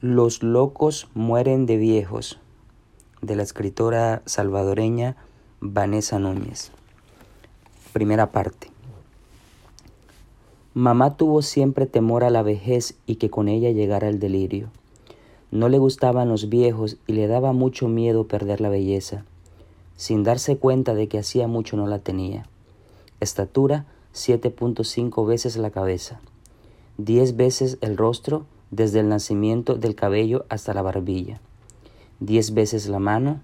Los locos mueren de viejos, de la escritora salvadoreña Vanessa Núñez. Primera parte. Mamá tuvo siempre temor a la vejez y que con ella llegara el delirio. No le gustaban los viejos y le daba mucho miedo perder la belleza, sin darse cuenta de que hacía mucho no la tenía. Estatura 7.5 veces la cabeza, 10 veces el rostro desde el nacimiento del cabello hasta la barbilla, diez veces la mano,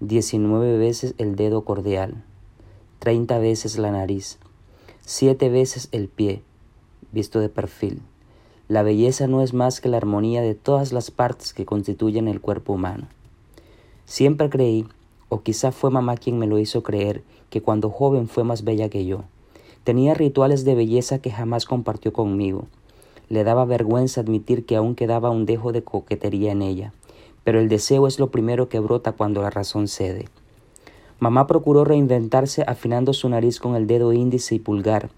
diecinueve veces el dedo cordial, treinta veces la nariz, siete veces el pie, visto de perfil. La belleza no es más que la armonía de todas las partes que constituyen el cuerpo humano. Siempre creí, o quizá fue mamá quien me lo hizo creer, que cuando joven fue más bella que yo. Tenía rituales de belleza que jamás compartió conmigo, le daba vergüenza admitir que aún quedaba un dejo de coquetería en ella, pero el deseo es lo primero que brota cuando la razón cede. Mamá procuró reinventarse afinando su nariz con el dedo índice y pulgar,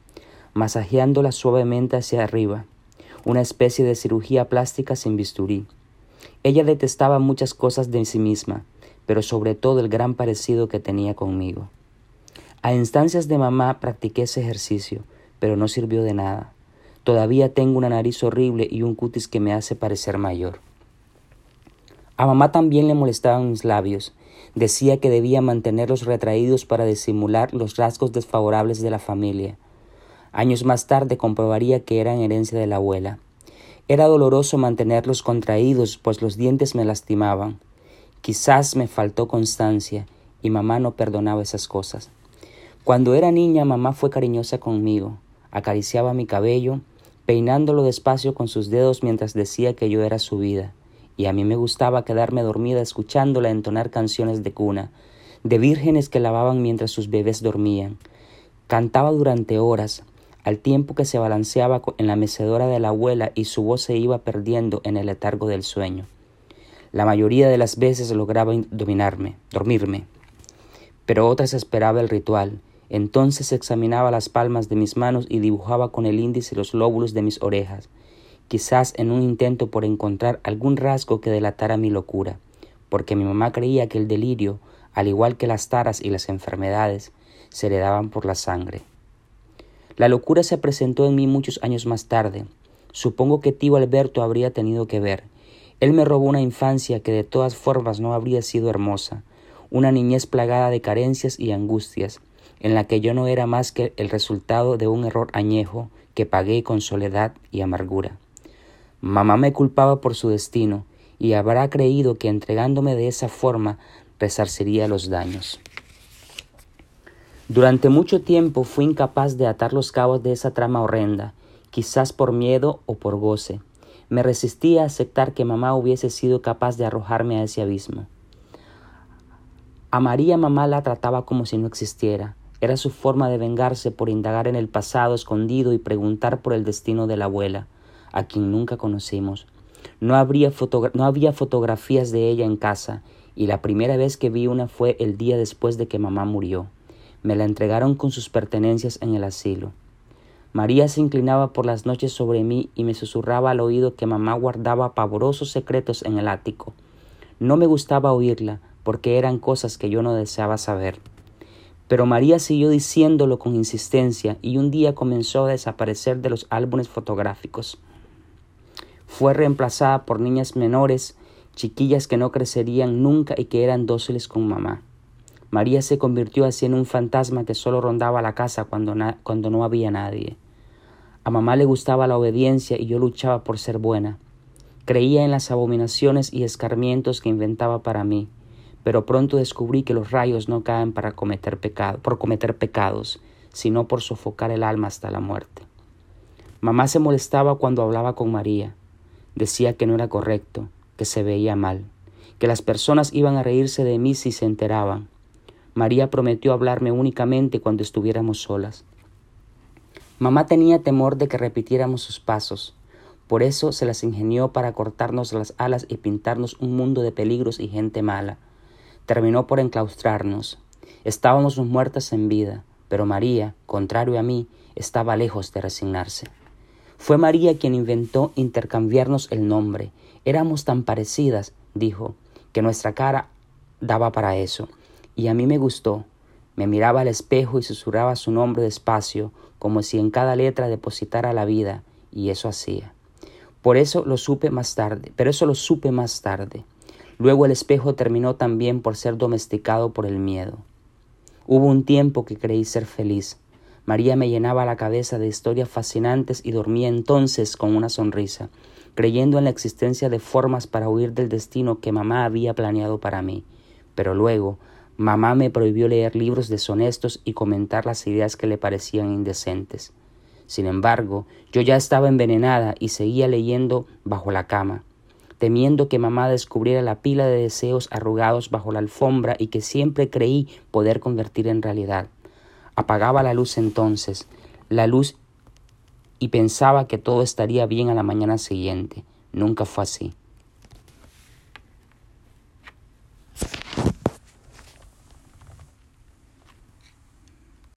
masajeándola suavemente hacia arriba, una especie de cirugía plástica sin bisturí. Ella detestaba muchas cosas de sí misma, pero sobre todo el gran parecido que tenía conmigo. A instancias de mamá practiqué ese ejercicio, pero no sirvió de nada. Todavía tengo una nariz horrible y un cutis que me hace parecer mayor. A mamá también le molestaban mis labios. Decía que debía mantenerlos retraídos para disimular los rasgos desfavorables de la familia. Años más tarde comprobaría que eran herencia de la abuela. Era doloroso mantenerlos contraídos, pues los dientes me lastimaban. Quizás me faltó constancia, y mamá no perdonaba esas cosas. Cuando era niña, mamá fue cariñosa conmigo, acariciaba mi cabello, peinándolo despacio con sus dedos mientras decía que yo era su vida, y a mí me gustaba quedarme dormida escuchándola entonar canciones de cuna, de vírgenes que lavaban mientras sus bebés dormían. Cantaba durante horas, al tiempo que se balanceaba en la mecedora de la abuela y su voz se iba perdiendo en el letargo del sueño. La mayoría de las veces lograba dominarme, dormirme, pero otras esperaba el ritual, entonces examinaba las palmas de mis manos y dibujaba con el índice los lóbulos de mis orejas, quizás en un intento por encontrar algún rasgo que delatara mi locura, porque mi mamá creía que el delirio, al igual que las taras y las enfermedades, se heredaban por la sangre. La locura se presentó en mí muchos años más tarde. Supongo que tío Alberto habría tenido que ver. Él me robó una infancia que de todas formas no habría sido hermosa, una niñez plagada de carencias y angustias, en la que yo no era más que el resultado de un error añejo que pagué con soledad y amargura. Mamá me culpaba por su destino y habrá creído que entregándome de esa forma resarciría los daños. Durante mucho tiempo fui incapaz de atar los cabos de esa trama horrenda, quizás por miedo o por goce. Me resistía a aceptar que mamá hubiese sido capaz de arrojarme a ese abismo. A María mamá la trataba como si no existiera, era su forma de vengarse por indagar en el pasado escondido y preguntar por el destino de la abuela, a quien nunca conocimos. No, no había fotografías de ella en casa, y la primera vez que vi una fue el día después de que mamá murió. Me la entregaron con sus pertenencias en el asilo. María se inclinaba por las noches sobre mí y me susurraba al oído que mamá guardaba pavorosos secretos en el ático. No me gustaba oírla, porque eran cosas que yo no deseaba saber. Pero María siguió diciéndolo con insistencia y un día comenzó a desaparecer de los álbumes fotográficos. Fue reemplazada por niñas menores, chiquillas que no crecerían nunca y que eran dóciles con mamá. María se convirtió así en un fantasma que solo rondaba la casa cuando, cuando no había nadie. A mamá le gustaba la obediencia y yo luchaba por ser buena. Creía en las abominaciones y escarmientos que inventaba para mí pero pronto descubrí que los rayos no caen para cometer pecado, por cometer pecados, sino por sofocar el alma hasta la muerte. Mamá se molestaba cuando hablaba con María. Decía que no era correcto, que se veía mal, que las personas iban a reírse de mí si se enteraban. María prometió hablarme únicamente cuando estuviéramos solas. Mamá tenía temor de que repitiéramos sus pasos, por eso se las ingenió para cortarnos las alas y pintarnos un mundo de peligros y gente mala, terminó por enclaustrarnos. Estábamos muertas en vida, pero María, contrario a mí, estaba lejos de resignarse. Fue María quien inventó intercambiarnos el nombre. Éramos tan parecidas, dijo, que nuestra cara daba para eso. Y a mí me gustó. Me miraba al espejo y susurraba su nombre despacio, como si en cada letra depositara la vida, y eso hacía. Por eso lo supe más tarde, pero eso lo supe más tarde. Luego el espejo terminó también por ser domesticado por el miedo. Hubo un tiempo que creí ser feliz. María me llenaba la cabeza de historias fascinantes y dormía entonces con una sonrisa, creyendo en la existencia de formas para huir del destino que mamá había planeado para mí. Pero luego, mamá me prohibió leer libros deshonestos y comentar las ideas que le parecían indecentes. Sin embargo, yo ya estaba envenenada y seguía leyendo bajo la cama temiendo que mamá descubriera la pila de deseos arrugados bajo la alfombra y que siempre creí poder convertir en realidad. Apagaba la luz entonces, la luz y pensaba que todo estaría bien a la mañana siguiente. Nunca fue así.